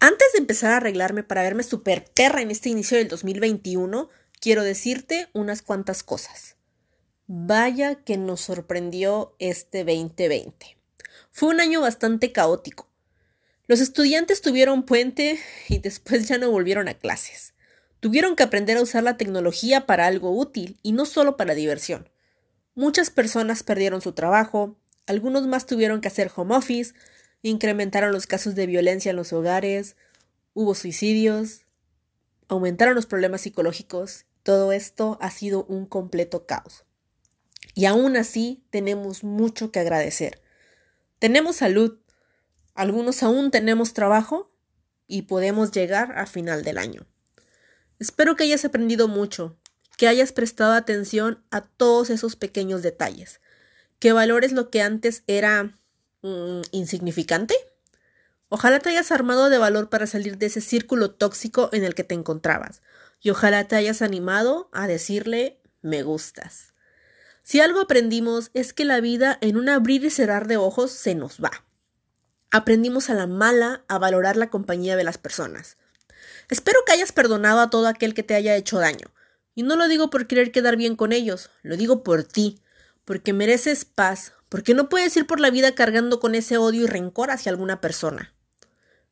Antes de empezar a arreglarme para verme super perra en este inicio del 2021, quiero decirte unas cuantas cosas. Vaya que nos sorprendió este 2020. Fue un año bastante caótico. Los estudiantes tuvieron puente y después ya no volvieron a clases. Tuvieron que aprender a usar la tecnología para algo útil y no solo para diversión. Muchas personas perdieron su trabajo, algunos más tuvieron que hacer home office, incrementaron los casos de violencia en los hogares, hubo suicidios, aumentaron los problemas psicológicos. Todo esto ha sido un completo caos. Y aún así tenemos mucho que agradecer. Tenemos salud, algunos aún tenemos trabajo y podemos llegar a final del año. Espero que hayas aprendido mucho, que hayas prestado atención a todos esos pequeños detalles, que valores lo que antes era Mm, insignificante? Ojalá te hayas armado de valor para salir de ese círculo tóxico en el que te encontrabas. Y ojalá te hayas animado a decirle me gustas. Si algo aprendimos es que la vida en un abrir y cerrar de ojos se nos va. Aprendimos a la mala a valorar la compañía de las personas. Espero que hayas perdonado a todo aquel que te haya hecho daño. Y no lo digo por querer quedar bien con ellos, lo digo por ti, porque mereces paz, porque no puedes ir por la vida cargando con ese odio y rencor hacia alguna persona.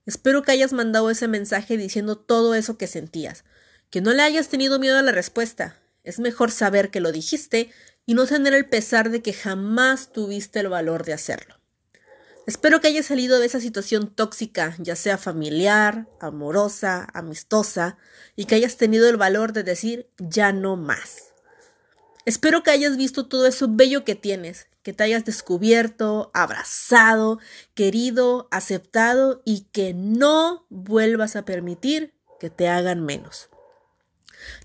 Espero que hayas mandado ese mensaje diciendo todo eso que sentías, que no le hayas tenido miedo a la respuesta. Es mejor saber que lo dijiste y no tener el pesar de que jamás tuviste el valor de hacerlo. Espero que hayas salido de esa situación tóxica, ya sea familiar, amorosa, amistosa, y que hayas tenido el valor de decir ya no más. Espero que hayas visto todo eso bello que tienes, que te hayas descubierto, abrazado, querido, aceptado y que no vuelvas a permitir que te hagan menos.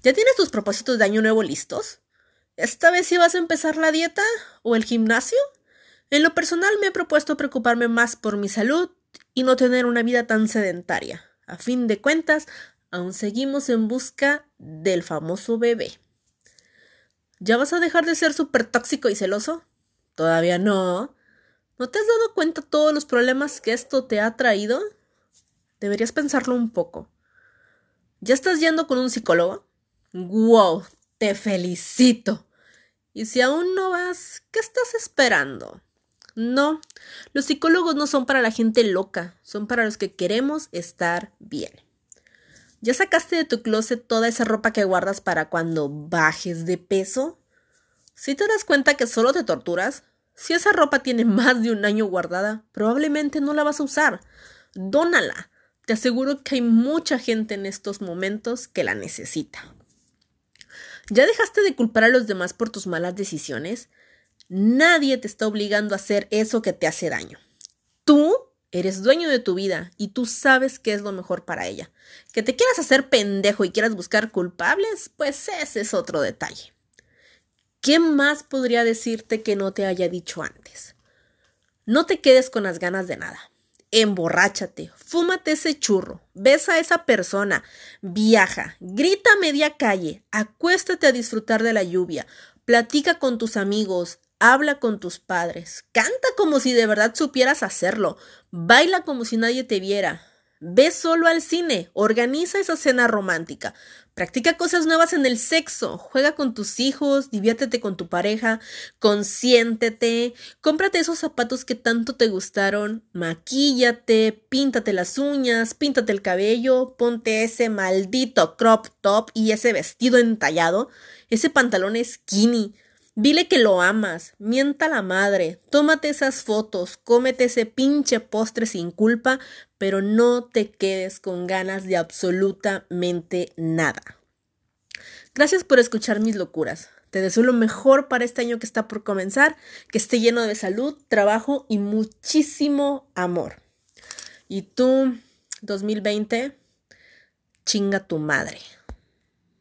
¿Ya tienes tus propósitos de año nuevo listos? ¿Esta vez sí vas a empezar la dieta o el gimnasio? En lo personal me he propuesto preocuparme más por mi salud y no tener una vida tan sedentaria. A fin de cuentas, aún seguimos en busca del famoso bebé. ¿Ya vas a dejar de ser súper tóxico y celoso? Todavía no. ¿No te has dado cuenta todos los problemas que esto te ha traído? Deberías pensarlo un poco. ¿Ya estás yendo con un psicólogo? ¡Wow! Te felicito. Y si aún no vas, ¿qué estás esperando? No, los psicólogos no son para la gente loca, son para los que queremos estar bien. ¿Ya sacaste de tu closet toda esa ropa que guardas para cuando bajes de peso? Si te das cuenta que solo te torturas, si esa ropa tiene más de un año guardada, probablemente no la vas a usar. Dónala. Te aseguro que hay mucha gente en estos momentos que la necesita. ¿Ya dejaste de culpar a los demás por tus malas decisiones? Nadie te está obligando a hacer eso que te hace daño. Tú eres dueño de tu vida y tú sabes qué es lo mejor para ella. Que te quieras hacer pendejo y quieras buscar culpables, pues ese es otro detalle. ¿Qué más podría decirte que no te haya dicho antes? No te quedes con las ganas de nada. Emborráchate, fúmate ese churro, besa a esa persona, viaja, grita a media calle, acuéstate a disfrutar de la lluvia, platica con tus amigos, habla con tus padres, canta como si de verdad supieras hacerlo, baila como si nadie te viera, Ve solo al cine, organiza esa cena romántica, practica cosas nuevas en el sexo, juega con tus hijos, diviértete con tu pareja, consiéntete, cómprate esos zapatos que tanto te gustaron, maquíllate, píntate las uñas, píntate el cabello, ponte ese maldito crop top y ese vestido entallado, ese pantalón skinny, Dile que lo amas, mienta la madre, tómate esas fotos, cómete ese pinche postre sin culpa, pero no te quedes con ganas de absolutamente nada. Gracias por escuchar mis locuras. Te deseo lo mejor para este año que está por comenzar, que esté lleno de salud, trabajo y muchísimo amor. Y tú, 2020, chinga tu madre.